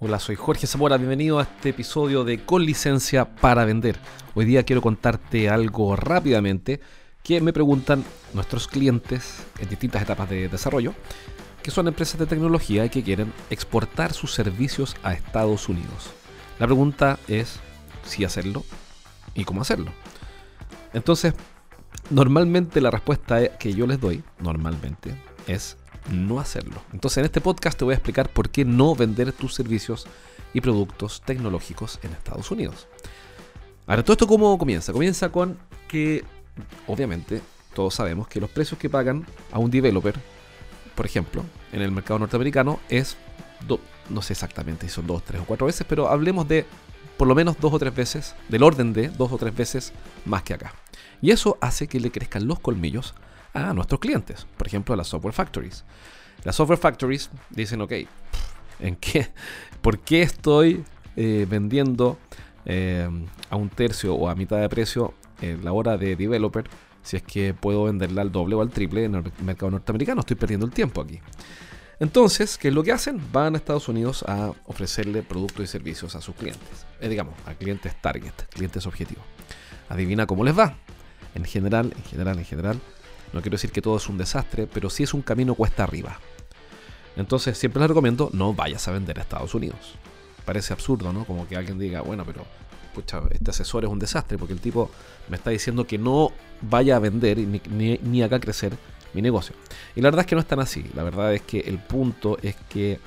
Hola, soy Jorge Zamora, bienvenido a este episodio de Con licencia para vender. Hoy día quiero contarte algo rápidamente que me preguntan nuestros clientes en distintas etapas de desarrollo, que son empresas de tecnología y que quieren exportar sus servicios a Estados Unidos. La pregunta es si hacerlo y cómo hacerlo. Entonces, normalmente la respuesta que yo les doy, normalmente, es no hacerlo. Entonces en este podcast te voy a explicar por qué no vender tus servicios y productos tecnológicos en Estados Unidos. Ahora, ¿todo esto cómo comienza? Comienza con que, obviamente, todos sabemos que los precios que pagan a un developer, por ejemplo, en el mercado norteamericano, es, no sé exactamente si son dos, tres o cuatro veces, pero hablemos de por lo menos dos o tres veces, del orden de dos o tres veces más que acá. Y eso hace que le crezcan los colmillos a nuestros clientes, por ejemplo a las software factories. Las software factories dicen, ok, ¿en qué? ¿por qué estoy eh, vendiendo eh, a un tercio o a mitad de precio en la hora de developer si es que puedo venderla al doble o al triple en el mercado norteamericano? Estoy perdiendo el tiempo aquí. Entonces, ¿qué es lo que hacen? Van a Estados Unidos a ofrecerle productos y servicios a sus clientes. Eh, digamos, a clientes target, clientes objetivos. Adivina cómo les va. En general, en general, en general, no quiero decir que todo es un desastre, pero sí es un camino cuesta arriba. Entonces siempre les recomiendo no vayas a vender a Estados Unidos. Parece absurdo, ¿no? Como que alguien diga, bueno, pero pucha, este asesor es un desastre porque el tipo me está diciendo que no vaya a vender ni, ni, acá crecer mi negocio. Y la verdad es que no es tan así. La verdad es que el punto es que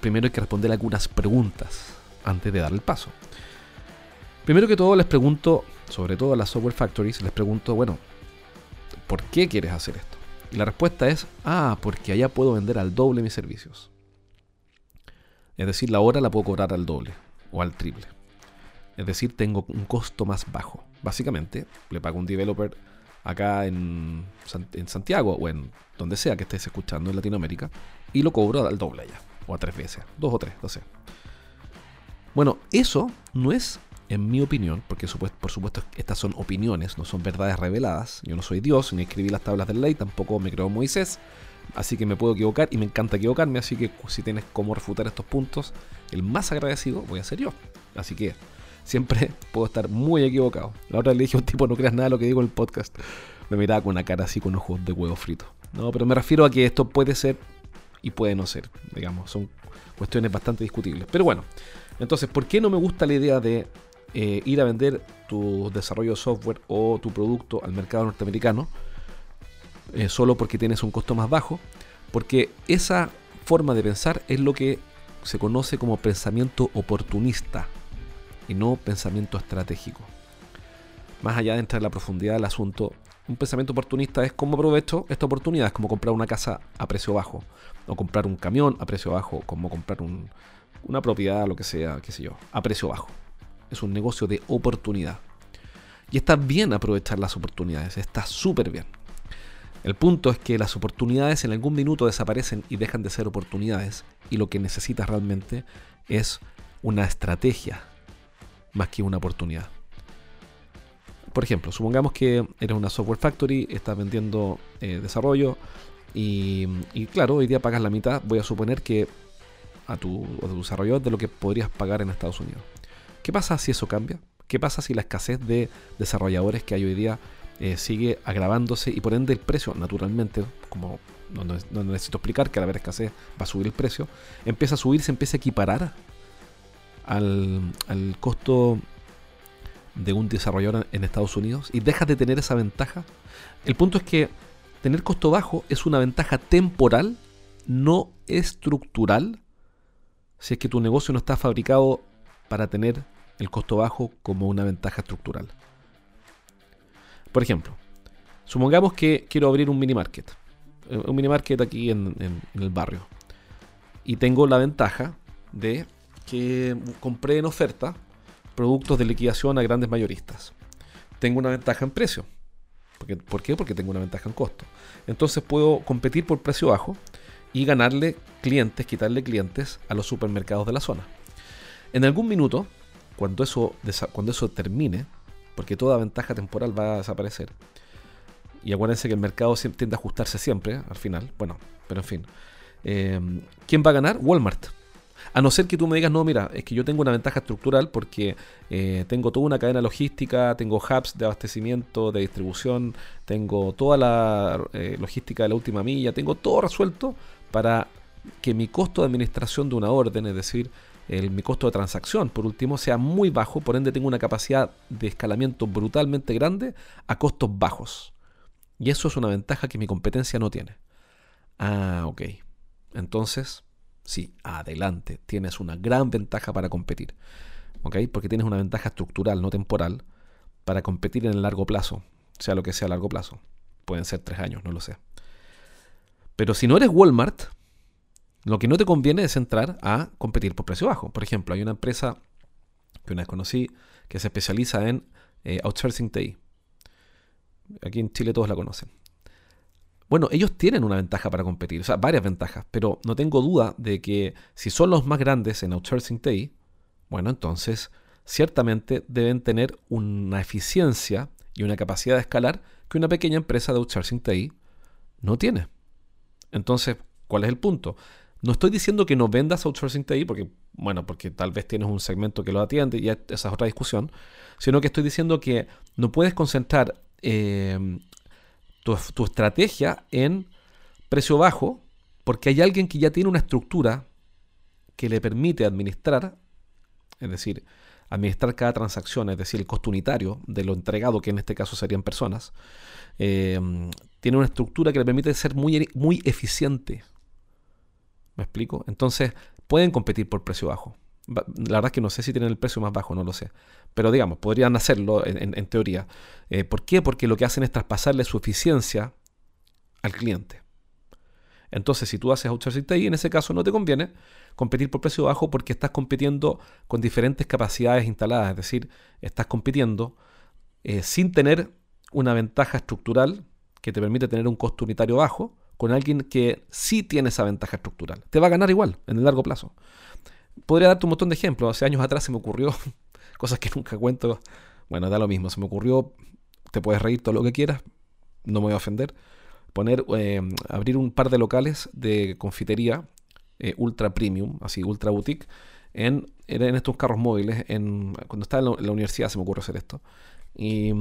primero hay que responder algunas preguntas antes de dar el paso. Primero que todo les pregunto, sobre todo a las software factories, les pregunto, bueno, ¿por qué quieres hacer esto? Y la respuesta es, ah, porque allá puedo vender al doble mis servicios. Es decir, la hora la puedo cobrar al doble o al triple. Es decir, tengo un costo más bajo. Básicamente, le pago un developer acá en, en Santiago o en donde sea que estés escuchando en Latinoamérica y lo cobro al doble allá. O a tres veces. Dos o tres, no sé. Bueno, eso no es en mi opinión, porque por supuesto estas son opiniones, no son verdades reveladas, yo no soy Dios, ni escribí las tablas de ley, tampoco me creo Moisés, así que me puedo equivocar y me encanta equivocarme, así que si tienes cómo refutar estos puntos, el más agradecido voy a ser yo. Así que siempre puedo estar muy equivocado. La otra le dije a un tipo, no creas nada de lo que digo en el podcast. Me miraba con una cara así con ojos de huevo frito. No, pero me refiero a que esto puede ser y puede no ser, digamos, son cuestiones bastante discutibles. Pero bueno, entonces, ¿por qué no me gusta la idea de eh, ir a vender tu desarrollo de software o tu producto al mercado norteamericano eh, solo porque tienes un costo más bajo, porque esa forma de pensar es lo que se conoce como pensamiento oportunista y no pensamiento estratégico. Más allá de entrar en la profundidad del asunto, un pensamiento oportunista es cómo aprovecho esta oportunidad, es como comprar una casa a precio bajo, o comprar un camión a precio bajo, como comprar una propiedad, lo que sea, qué sé yo, a precio bajo es un negocio de oportunidad. Y está bien aprovechar las oportunidades, está súper bien. El punto es que las oportunidades en algún minuto desaparecen y dejan de ser oportunidades y lo que necesitas realmente es una estrategia más que una oportunidad. Por ejemplo, supongamos que eres una software factory, estás vendiendo eh, desarrollo y, claro, hoy día pagas la mitad, voy a suponer que a tu, a tu desarrollador de lo que podrías pagar en Estados Unidos. ¿Qué pasa si eso cambia? ¿Qué pasa si la escasez de desarrolladores que hay hoy día eh, sigue agravándose y por ende el precio, naturalmente, como no, necesito explicar que al haber escasez va a subir el precio, empieza a subir, se empieza a equiparar al, al costo de un desarrollador en Estados Unidos y dejas de tener esa ventaja. El punto es que tener costo bajo es una ventaja temporal, no estructural, si es que tu negocio no está fabricado para tener el costo bajo como una ventaja estructural. Por ejemplo, supongamos que quiero abrir un mini market, eh, un mini market aquí en, el barrio, y tengo la ventaja de que compré en oferta productos de liquidación a grandes mayoristas. Tengo una ventaja en precio. ¿Por qué? Porque tengo una ventaja en costo. Entonces puedo competir por precio bajo y ganarle clientes, quitarle clientes a los supermercados de la zona. En algún minuto, cuando eso, cuando eso termine, porque toda ventaja temporal va a desaparecer, y acuérdense que el mercado tiende a ajustarse siempre al final, bueno, pero en fin, eh, ¿quién va a ganar? Walmart. A no ser que tú me digas, no, mira, es que yo tengo una ventaja estructural porque eh, tengo toda una cadena logística, tengo hubs de abastecimiento, de distribución, tengo toda la eh, logística de la última milla, tengo todo resuelto para que mi costo de administración de una orden, es decir, mi costo de transacción, por último, sea muy bajo, por ende tengo una capacidad de escalamiento brutalmente grande a costos bajos. Y eso es una ventaja que mi competencia no tiene. Ah, ok. Entonces, sí, adelante, tienes una gran ventaja para competir. ¿Ok? Porque tienes una ventaja estructural, no temporal, para competir en el largo plazo, sea lo que sea largo plazo. Pueden ser tres años, no lo sé. Pero si no eres Walmart, lo que no te conviene es entrar a competir por precio bajo. Por ejemplo, hay una empresa que una vez conocí que se especializa en eh, outsourcing TI. Aquí en Chile todos la conocen. Bueno, ellos tienen una ventaja para competir, o sea, varias ventajas, pero no tengo duda de que si son los más grandes en outsourcing TI, bueno, entonces ciertamente deben tener una eficiencia y una capacidad de escalar que una pequeña empresa de outsourcing TI no tiene. Entonces, ¿cuál es el punto? No estoy diciendo que no vendas outsourcing TI, porque, bueno, porque tal vez tienes un segmento que lo atiende y esa es otra discusión, sino que estoy diciendo que no puedes concentrar eh, tu, estrategia en precio bajo, porque hay alguien que ya tiene una estructura que le permite administrar, es decir, administrar cada transacción, es decir, el costo unitario de lo entregado, que en este caso serían personas, eh, tiene una estructura que le permite ser muy, muy eficiente. ¿Me explico? Entonces, pueden competir por precio bajo. La verdad es que no sé si tienen el precio más bajo, no lo sé. Pero digamos, podrían hacerlo en, teoría. Eh, ¿Por qué? Porque lo que hacen es traspasarle su eficiencia al cliente. Entonces, si tú haces outsourcing TI, en ese caso no te conviene competir por precio bajo porque estás compitiendo con diferentes capacidades instaladas. Es decir, estás compitiendo eh, sin tener una ventaja estructural que te permite tener un costo unitario bajo con alguien que sí tiene esa ventaja estructural. Te va a ganar igual en el largo plazo. Podría darte un montón de ejemplos. Hace años atrás se me ocurrió cosas que nunca cuento. Bueno, da lo mismo. Se me ocurrió, te puedes reír todo lo que quieras, no me voy a ofender. Poner, eh, abrir un par de locales de confitería eh, ultra premium, así ultra boutique, en, en estos carros móviles. En, cuando estaba en la, universidad se me ocurrió hacer esto. Y,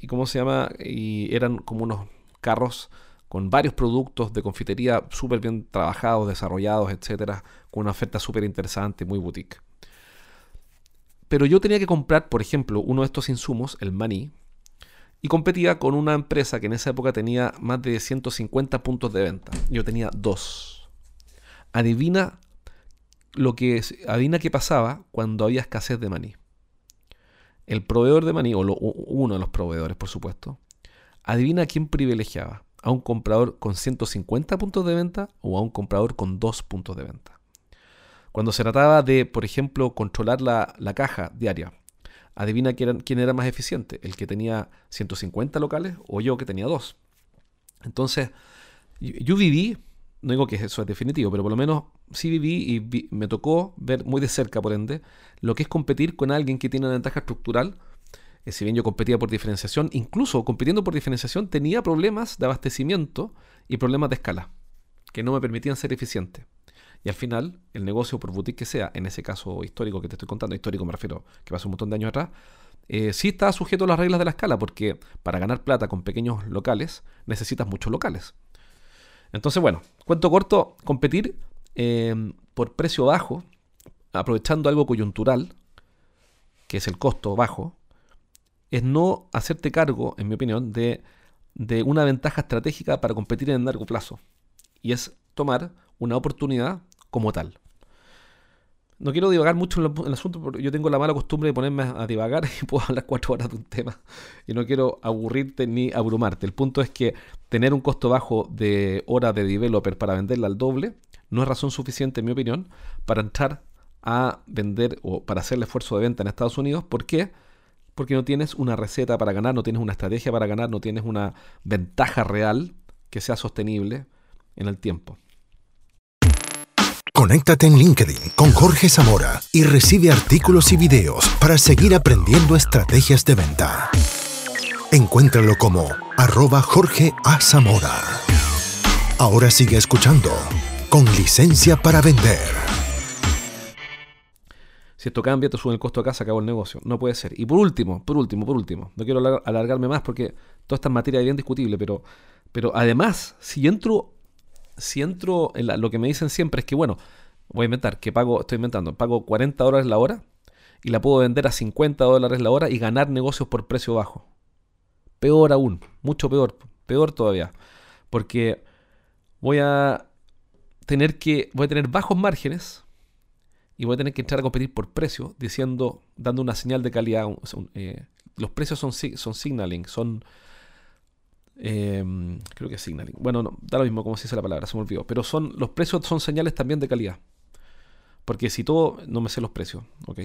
y, cómo se llama, y eran como unos carros con varios productos de confitería súper bien trabajados, desarrollados, etcétera, con una oferta súper interesante, muy boutique. Pero yo tenía que comprar, por ejemplo, uno de estos insumos, el maní, y competía con una empresa que en esa época tenía más de 150 puntos de venta. Yo tenía dos. Adivina lo que adivina qué pasaba cuando había escasez de maní. El proveedor de maní, o uno de los proveedores, por supuesto, adivina quién privilegiaba a un comprador con 150 puntos de venta o a un comprador con 2 puntos de venta. Cuando se trataba de, por ejemplo, controlar la, caja diaria, adivina quién, quién era más eficiente, el que tenía 150 locales o yo que tenía 2. Entonces, yo, viví, no digo que eso es definitivo, pero por lo menos sí viví y me tocó ver muy de cerca, por ende, lo que es competir con alguien que tiene una ventaja estructural eh, si bien yo competía por diferenciación, incluso compitiendo por diferenciación tenía problemas de abastecimiento y problemas de escala, que no me permitían ser eficiente. Y al final, el negocio, por boutique que sea, en ese caso histórico que te estoy contando, histórico me refiero, que pasó un montón de años atrás, eh, sí está sujeto a las reglas de la escala, porque para ganar plata con pequeños locales necesitas muchos locales. Entonces, bueno, cuento corto, competir eh, por precio bajo, aprovechando algo coyuntural, que es el costo bajo, es no hacerte cargo, en mi opinión, de, una ventaja estratégica para competir en largo plazo. Y es tomar una oportunidad como tal. No quiero divagar mucho en el asunto porque yo tengo la mala costumbre de ponerme a divagar y puedo hablar cuatro horas de un tema. Y no quiero aburrirte ni abrumarte. El punto es que tener un costo bajo de hora de developer para venderla al doble no es razón suficiente, en mi opinión, para entrar a vender o para hacer el esfuerzo de venta en Estados Unidos. ¿Por qué? Porque no tienes una receta para ganar, no tienes una estrategia para ganar, no tienes una ventaja real que sea sostenible en el tiempo. Conéctate en LinkedIn con Jorge Zamora y recibe artículos y videos para seguir aprendiendo estrategias de venta. Encuéntralo como arroba Jorge A. Zamora. Ahora sigue escuchando con licencia para vender. Si esto cambia, te sube el costo acá, se acabó el negocio. No puede ser. Y por último, por último, por último, no quiero alargarme más porque toda esta materia es bien discutible, pero, pero además, si entro, si entro en lo que me dicen siempre es que, bueno, voy a inventar, que pago, estoy inventando, pago 40 dólares la hora y la puedo vender a 50 dólares la hora y ganar negocios por precio bajo. Peor aún, mucho peor, peor todavía. Porque voy a tener que, voy a tener bajos márgenes y voy a tener que entrar a competir por precio, diciendo, dando una señal de calidad. Eh, los precios son, son signaling, son, em, creo que es signaling. Bueno, no, da lo mismo como se dice la palabra, se me olvidó. Pero son, los precios son señales también de calidad. Porque si todo, no me sé los precios, ¿ok?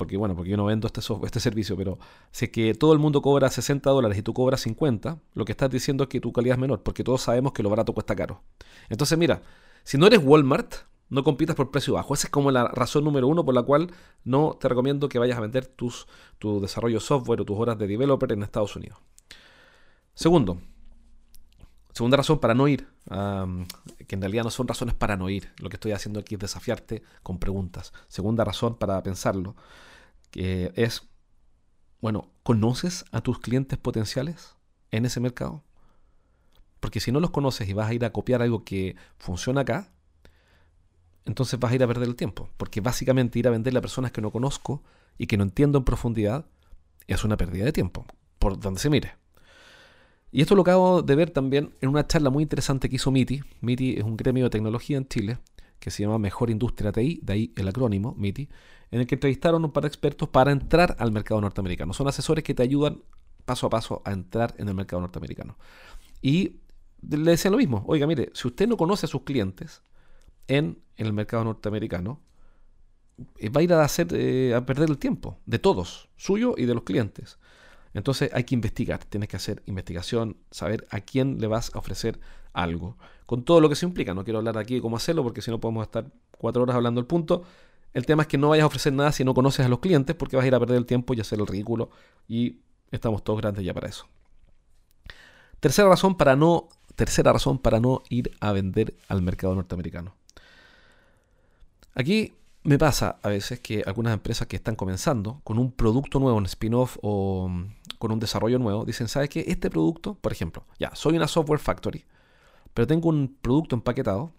porque bueno, porque yo no vendo este, este servicio, pero si es que todo el mundo cobra 60 dólares y tú cobras 50, lo que estás diciendo es que tu calidad es menor, porque todos sabemos que lo barato cuesta caro. Entonces mira, si no eres Walmart, no compitas por precio bajo. Esa es como la razón número uno por la cual no te recomiendo que vayas a vender tus, tu desarrollo software o tus horas de developer en Estados Unidos. Segundo, segunda razón para no ir, que en realidad no son razones para no ir. Lo que estoy haciendo aquí es desafiarte con preguntas. Segunda razón para pensarlo que es, bueno, ¿conoces a tus clientes potenciales en ese mercado? Porque si no los conoces y vas a ir a copiar algo que funciona acá, entonces vas a ir a perder el tiempo. Porque básicamente ir a venderle a personas que no conozco y que no entiendo en profundidad es una pérdida de tiempo, por donde se mire. Y esto lo acabo de ver también en una charla muy interesante que hizo MITI. MITI es un gremio de tecnología en Chile que se llama Mejor Industria TI, de ahí el acrónimo MITI, en el que entrevistaron un par de expertos para entrar al mercado norteamericano. Son asesores que te ayudan paso a paso a entrar en el mercado norteamericano. Y le decían lo mismo, oiga, mire, si usted no conoce a sus clientes en, el mercado norteamericano, eh, va a ir a, hacer, eh, perder el tiempo de todos, suyo y de los clientes. Entonces hay que investigar, tienes que hacer investigación, saber a quién le vas a ofrecer algo, con todo lo que se implica. No quiero hablar aquí de cómo hacerlo porque si no podemos estar cuatro horas hablando del punto. El tema es que no vayas a ofrecer nada si no conoces a los clientes porque vas a ir a perder el tiempo y hacer el ridículo y estamos todos grandes ya para eso. Tercera razón para no, tercera razón para no ir a vender al mercado norteamericano. Aquí me pasa a veces que algunas empresas que están comenzando con un producto nuevo, un spin-off o mm, con un desarrollo nuevo, dicen, ¿sabes qué? Este producto, por ejemplo, ya, soy una software factory, pero tengo un producto empaquetado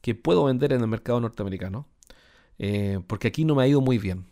que puedo vender en el mercado norteamericano eh, porque aquí no me ha ido muy bien.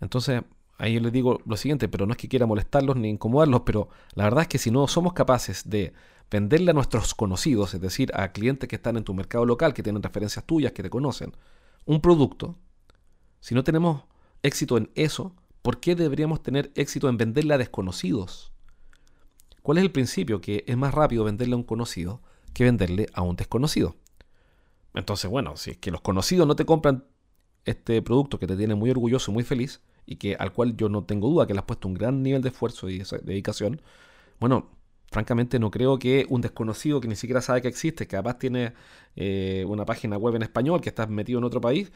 Entonces, ahí les digo lo siguiente, pero no es que quiera molestarlos ni incomodarlos, pero la verdad es que si no somos capaces de venderle a nuestros conocidos, es decir, a clientes que están en tu mercado local, que tienen referencias tuyas, que te conocen, un producto, si no tenemos éxito en eso, ¿por qué deberíamos tener éxito en venderle a desconocidos? ¿Cuál es el principio? Que es más rápido venderle a un conocido que venderle a un desconocido. Entonces, bueno, si es que los conocidos no te compran este producto que te tiene muy orgulloso, muy feliz, y que al cual yo no tengo duda que le has puesto un gran nivel de esfuerzo y dedicación, bueno, francamente no creo que un desconocido que ni siquiera sabe que existe, que capaz tiene eh, una página web en español, que está metido en otro país,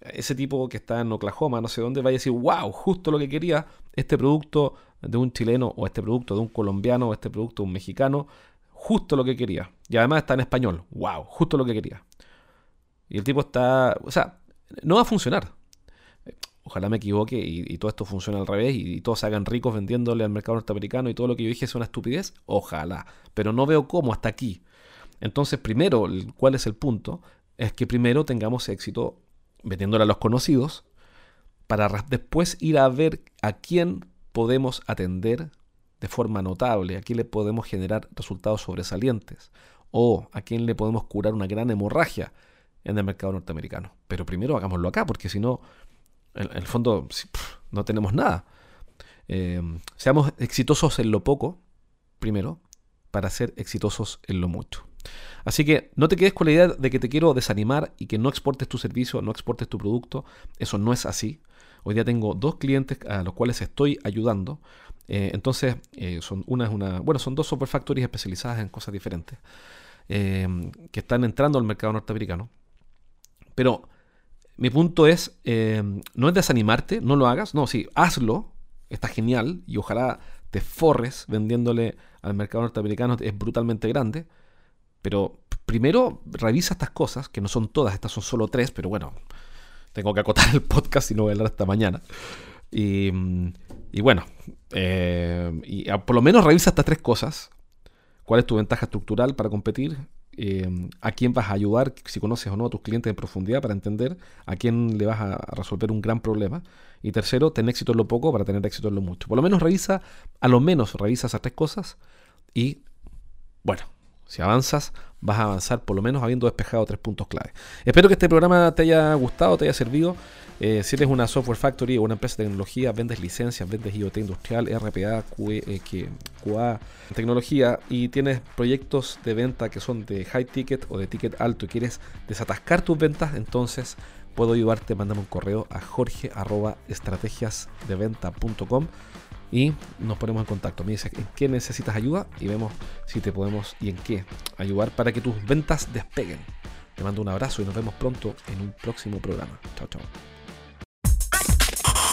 ese tipo que está en Oklahoma, no sé dónde, vaya a decir, wow, justo lo que quería, este producto de un chileno, o este producto de un colombiano, o este producto de un mexicano, justo lo que quería. Y además está en español, wow, justo lo que quería. Y el tipo está, o sea, no va a funcionar. Ojalá me equivoque y, todo esto funcione al revés y, todos se hagan ricos vendiéndole al mercado norteamericano y todo lo que yo dije es una estupidez. Ojalá. Pero no veo cómo hasta aquí. Entonces, primero, ¿cuál es el punto? Es que primero tengamos éxito vendiéndole a los conocidos para después ir a ver a quién podemos atender de forma notable, a quién le podemos generar resultados sobresalientes o a quién le podemos curar una gran hemorragia en el mercado norteamericano. Pero primero hagámoslo acá, porque si no, en, el fondo no tenemos nada. Eh, seamos exitosos en lo poco, primero, para ser exitosos en lo mucho. Así que no te quedes con la idea de que te quiero desanimar y que no exportes tu servicio, no exportes tu producto. Eso no es así. Hoy día tengo dos clientes a los cuales estoy ayudando. Eh, entonces, eh, son una es una. Bueno, son dos software factories especializadas en cosas diferentes. Eh, que están entrando al mercado norteamericano. Pero mi punto es, no es desanimarte, no lo hagas, no, sí, hazlo, está genial y ojalá te forres vendiéndole al mercado norteamericano, es brutalmente grande, pero primero revisa estas cosas, que no son todas, estas son solo tres, pero bueno, tengo que acotar el podcast y no voy a hablar hasta mañana. Y, bueno, eh, y por lo menos revisa estas tres cosas. ¿Cuál es tu ventaja estructural para competir? Eh, ¿A quién vas a ayudar? Si conoces o no a tus clientes en profundidad para entender a quién le vas a resolver un gran problema. Y tercero, ten éxito en lo poco para tener éxito en lo mucho. Por lo menos revisa, a lo menos revisa esas tres cosas. Y bueno, si avanzas, vas a avanzar por lo menos habiendo despejado tres puntos clave. Espero que este programa te haya gustado, te haya servido. Eh, si eres una software factory o una empresa de tecnología, vendes licencias, vendes IoT industrial, RPA, QA, tecnología y tienes proyectos de venta que son de high ticket o de ticket alto y quieres desatascar tus ventas, entonces puedo ayudarte. Mándame un correo a jorge.estrategiasdeventa.com y nos ponemos en contacto. Me dices en qué necesitas ayuda y vemos si te podemos y en qué ayudar para que tus ventas despeguen. Te mando un abrazo y nos vemos pronto en un próximo programa. Chao, chao.